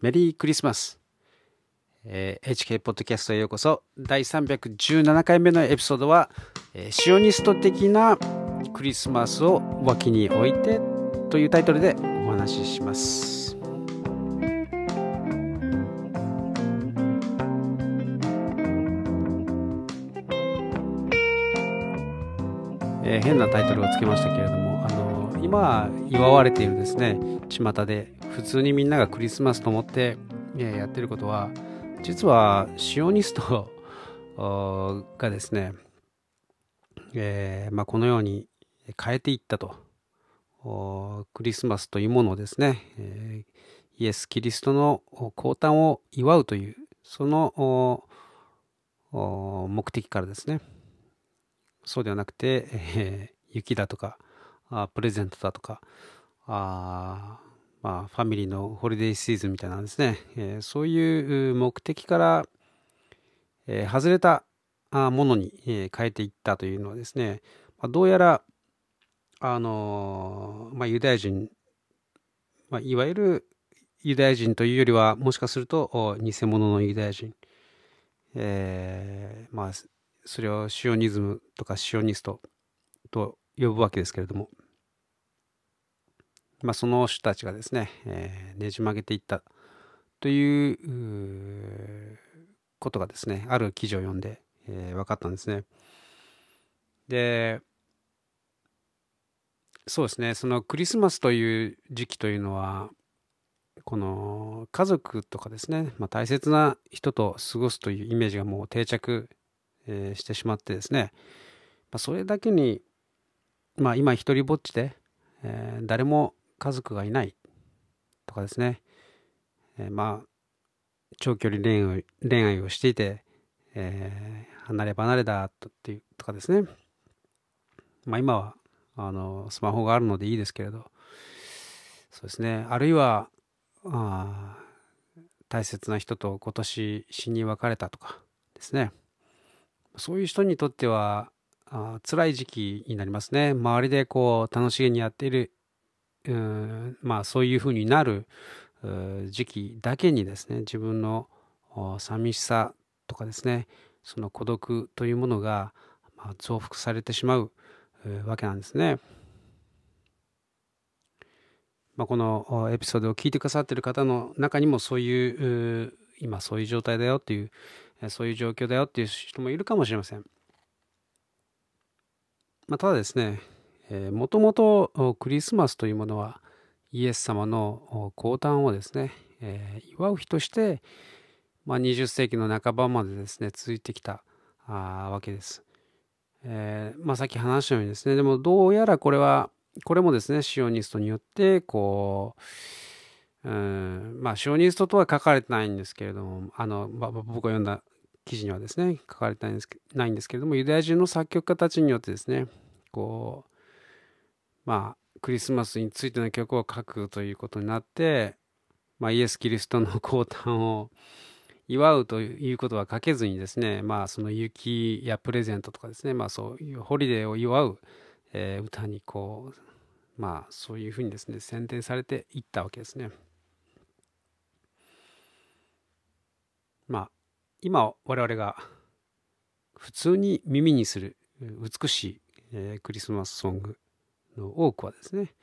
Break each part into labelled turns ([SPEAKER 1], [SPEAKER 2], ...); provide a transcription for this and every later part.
[SPEAKER 1] メリークリスマス、えー HK ポッドキャストへようこそ。第317回目のエピソードは、えーシオニスト的なクリスマスを脇に置いてというタイトルでお話しします。えー変なタイトルをつけましたけれどもまあ祝われているですね巷で普通にみんながクリスマスと思って、やってることは実はシオニスト がですね、えーまあ、このように変えていったと。クリスマスというものをですね、えーイエス・キリストの降誕を祝うというその目的からですね。そうではなくて、えー雪だとかあプレゼントだとかあまあ、ファミリーのホリデーシーズンみたいなんですね、えーそういう目的から、えー外れたものに、えー変えていったというのはですね、まあ、どうやら、あのまあ、ユダヤ人、まあ、いわゆるユダヤ人というよりはもしかすると偽物のユダヤ人、えーまあ、それをシオニズムとかシオニストと呼ぶわけですけれども、まあ、その人たちがですね、えーねじ曲げていったということがですねある記事を読んで、えー分かったんですね。でそうですねそのクリスマスという時期というのはこの家族とかですね、まあ、大切な人と過ごすというイメージがもう定着、えーしてしまってですね、まあ、それだけに、まあ、今一人ぼっちで、えー誰も家族がいない。とかですね、えーまあ長距離恋愛恋愛をしていて、えー離れ離れだとっていうとかですね。まあ今はあのスマホがあるのでいいですけれど。そうですね。あるいはあ大切な人と今年死に別れたとかですね。そういう人にとってはあ辛い時期になりますね。周りでこう楽しげにやっているうんまあそういうふうになる時期だけにですね自分のお寂しさとかですねその孤独というものが、増幅されてしまうわけなんですね。まあ、このエピソードを聞いてくださっている方の中にもそういう今そういう状態だよっていうそういう状況だよっていう人もいるかもしれません。まあ、ただですねもともとクリスマスというものはイエス様の降誕をですね、えー祝う日として、まあ、20世紀の半ばまでですね続いてきたわけです。えーまあ、さっき話したようにですねでもどうやらこれはこれもですねシオニストによってこううんまあシオニストとは書かれてないんですけれどもあの、まあ僕が読んだ記事にはですね書かれてないんですけないんですけれどもユダヤ人の作曲家たちによってですねこうまあクリスマスについての曲を書くということになって、まあ、イエス・キリストの降誕を 祝うということは書けずにですねまあその雪やプレゼントとかですねまあそういうホリデーを祝う、えー歌にこうまあそういうふうにですね選定されていったわけですね。まあ今我々が普通に耳にする美しい、えークリスマスソングの多くはですね、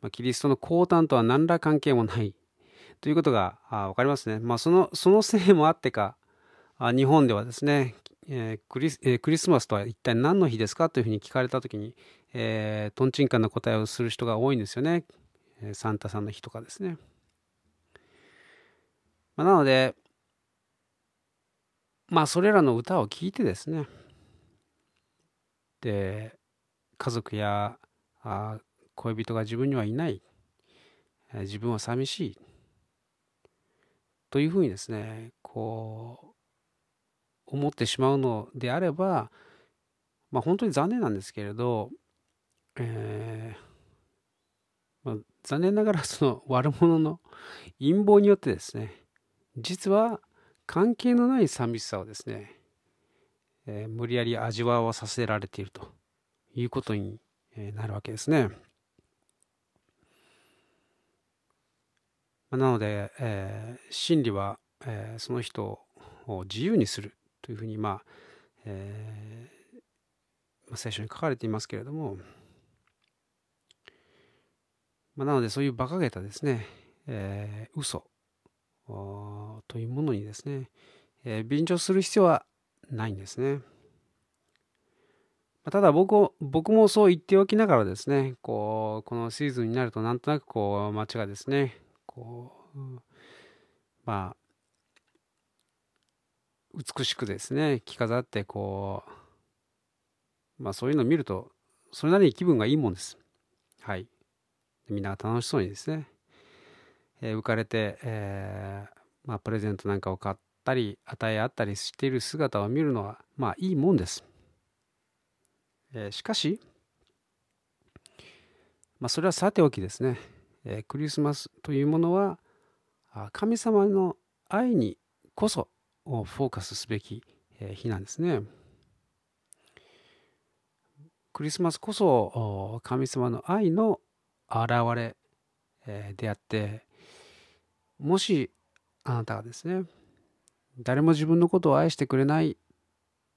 [SPEAKER 1] まあ、キリストの降誕とは何ら関係もない ということがあ分かりますね。まあ、そのそのせいもあってかあ日本ではですね、えークリスえークリスマスとは一体何の日ですかというふうに聞かれた時に、えー、とんちんかんな答えをする人が多いんですよね。えーサンタさんの日とかですね。まあ、なのでまあそれらの歌を聴いてですねで家族やあ恋人が自分にはいない。自分は寂しい。というふうにですねこう思ってしまうのであればまあ本当に残念なんですけれど、えーまあ、残念ながらその 悪者の陰謀によってですね実は関係のない寂しさをですね、えー無理やり味わわさせられているということになるわけですね。なので、えー、真理は、えー、その人を自由にするというふうに、まあえー、聖書に書かれていますけれども、まあ、なのでそういう馬鹿げたですね、えー、嘘というものにですね、えー、便乗する必要はないんですね。ただ僕僕もそう言っておきながらですね、こう、このシーズンになるとなんとなくこう街がですね、こう、まあ、美しくですね、着飾ってこう、まあそういうのを見ると、それなりに気分がいいもんです。はい。みんな楽しそうにですね、えー、浮かれて、えー、まあプレゼントなんかを買ったり、与え合ったりしている姿を見るのは、まあいいもんです。え、しかし、まあ、それはさておきですね、えー、クリスマスというものは神様の愛にこそフォーカスすべき日なんですね。クリスマスこそ神様の愛の現れであってもしあなたがですね誰も自分のことを愛してくれない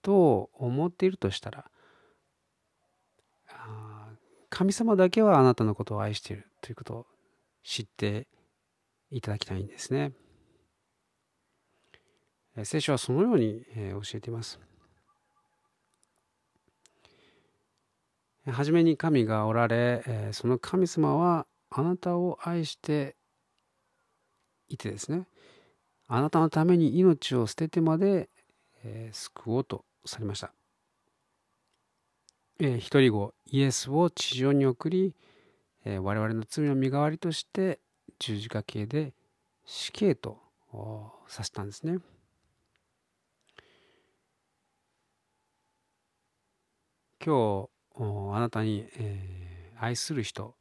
[SPEAKER 1] と思っているとしたら神様だけはあなたのことを愛しているということを知っていただきたいんですね。聖書はそのように教えています。はじめに神がおられ、その神様はあなたを愛していてですね、あなたのために命を捨ててまで救おうとされました。え、一人子イエスを地上に送り、えー、我々の罪の身代わりとして十字架形で死刑とさせたんですね。今日あなたに、え、愛する人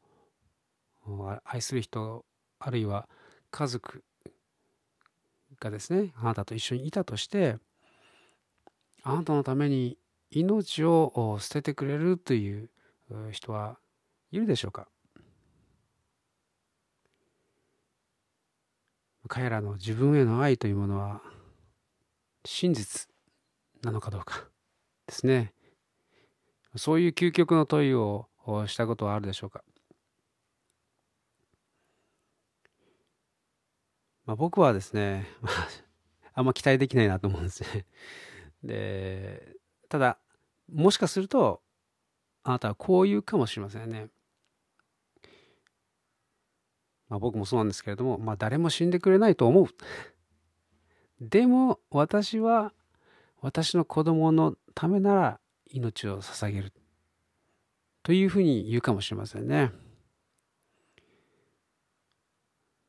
[SPEAKER 1] 愛する人あるいは家族がですねあなたと一緒にいたとしてあなたのために命を捨ててくれるという人はいるでしょうか？彼らの自分への愛というものは真実なのかどうかですね。そういう究極の問いをしたことはあるでしょうか、まあ、僕はですね、あんま期待できないなと思うんですね。でただ、もしかすると、あなたはこう言うかもしれませんね。まあ、僕もそうなんですけれども、まあ、誰も死んでくれないと思う。でも、私は、私の子供のためなら命を捧げる。というふうに言うかもしれませんね。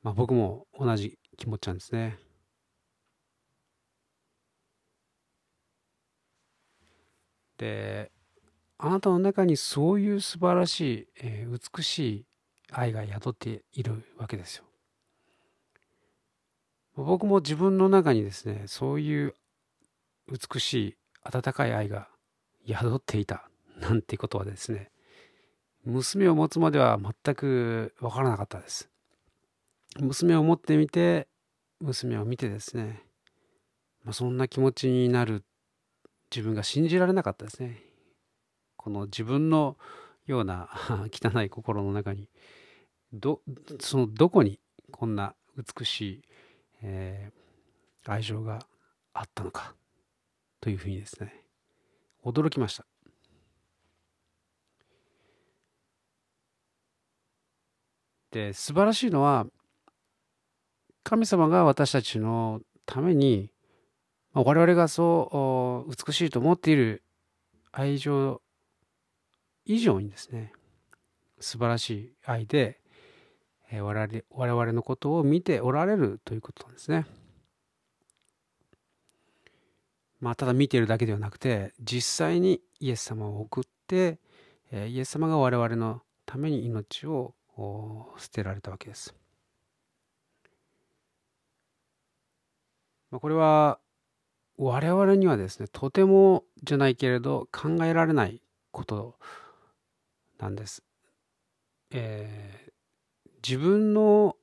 [SPEAKER 1] まあ、僕も同じ気持ちなんですね。であなたの中にそういう素晴らしい、えー、美しい愛が宿っているわけですよ。僕も自分の中にですねそういう美しい温かい愛が宿っていたなんてことはですね娘を持つまでは全く分からなかったです。娘を持ってみて娘を見てですね、まあ、そんな気持ちになる自分が信じられなかったですね。この自分のような 汚い心の中にどそのどこにこんな美しい、えー、愛情があったのかというふうにですね驚きましたで素晴らしいのは神様が私たちのために、我々がそう美しいと思っている愛情以上にですね素晴らしい愛で、え我々我々のことを見ておられるということなんですね。まあ、ただ見ているだけではなくて実際にイエス様を送って、えイエス様が我々のために命を捨てられたわけです。まあ、これは我々にはですねとてもじゃないけれど考えられないことなんです。えー、自分の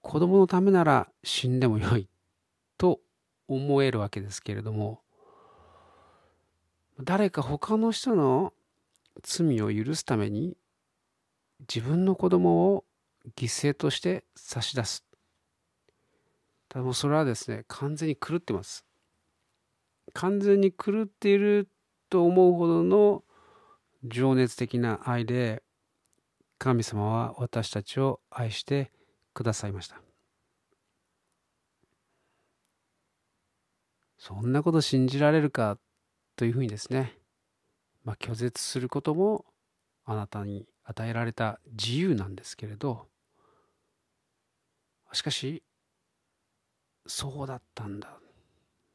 [SPEAKER 1] 子供のためなら死んでもよいと思えるわけですけれども誰か他の人の罪を許すために自分の子供を犠牲として差し出す。ただもそれはですね、完全に狂ってます。完全に狂っていると思うほどの情熱的な愛で神様は私たちを愛してくださいました。そんなこと信じられるかというふうにですね、まあ、拒絶することもあなたに与えられた自由なんですけれどしかしそうだったんだ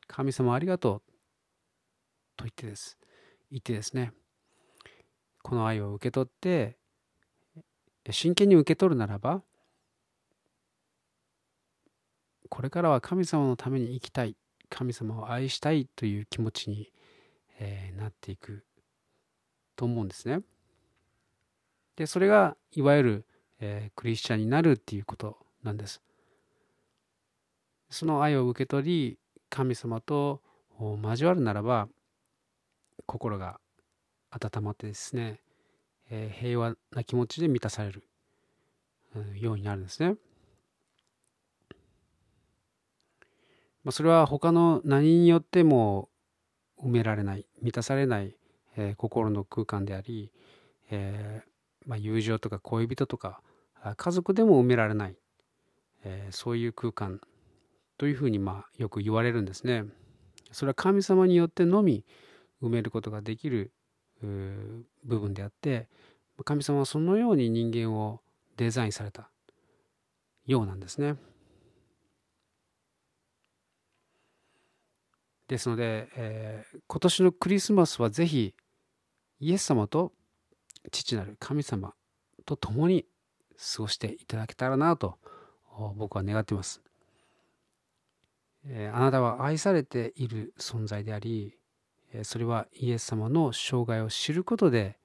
[SPEAKER 1] 神様ありがとうと言ってです言ってですねこの愛を受け取って真剣に受け取るならばこれからは神様のために生きたい神様を愛したいという気持ちに、えー、なっていくと思うんですね。でそれがいわゆる、えー、クリスチャンになるっていうことなんです。その愛を受け取り神様と交わるならば心が温まってですね、えー、平和な気持ちで満たされる、うん、ようになるんですね。まあ、それは他の何によっても埋められない満たされない、えー、心の空間であり、えーまあ、友情とか恋人とか家族でも埋められない、えー、そういう空間というふうにまあよく言われるんですね。それは神様によってのみ埋めることができる部分であって神様はそのように人間をデザインされたようなんですね。ですので、えー、今年のクリスマスはぜひイエス様と父なる神様と共に過ごしていただけたらなと僕は願っています。えあなたは愛されている存在であり、それはイエス様の生涯を知ることで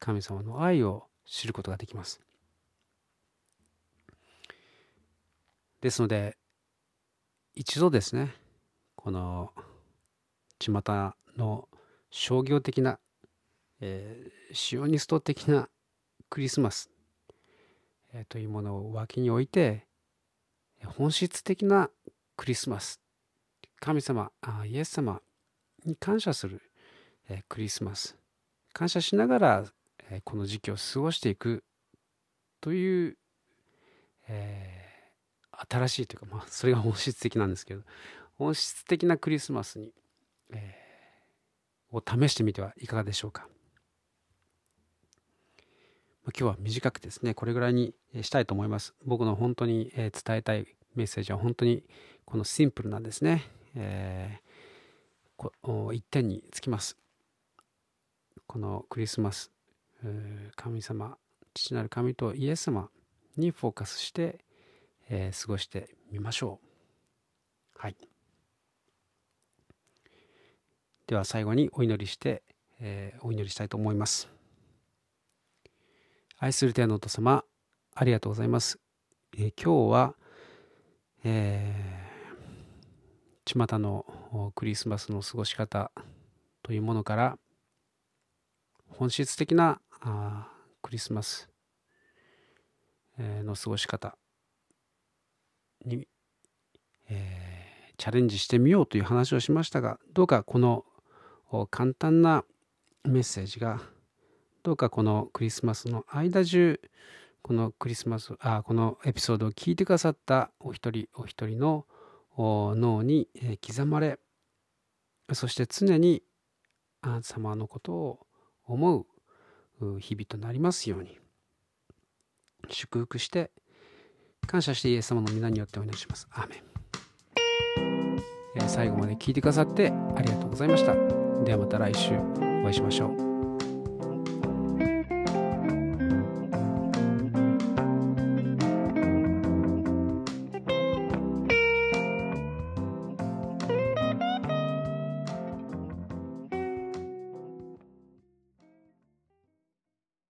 [SPEAKER 1] 神様の愛を知ることができます。ですので、一度ですね、この巷の商業的なえー、シオニスト的なクリスマス、えー、というものを脇に置いて本質的なクリスマス神様あイエス様に感謝する、え、クリスマス感謝しながら、え、この時期を過ごしていくという、えー、新しいというか、まあ、それが本質的なんですけど本質的なクリスマスに、えー、を試してみてはいかがでしょうか。今日は短くですね、これぐらいにしたいと思います。僕の本当に伝えたいメッセージは本当にこのシンプルなんですね。えー、一点につきます。このクリスマス、神様、父なる神とイエス様にフォーカスして、えー、過ごしてみましょう。はい。では最後にお祈りして、えー、お祈りしたいと思います。愛する天のお父様、ありがとうございます。えー、今日は、えー、巷のクリスマスの過ごし方というものから、本質的なあクリスマス、の過ごし方に、えー、チャレンジしてみようという話をしましたが、どうかこの簡単なメッセージがどうかこのクリスマスの間中このクリスマスあこのエピソードを聞いてくださったお一人お一人の脳に刻まれそして常にあ様のことを思う日々となりますように祝福して感謝してイエス様の皆によってお願いします。アーメン最後まで聞いてくださってありがとうございました。ではまた来週お会いしましょう。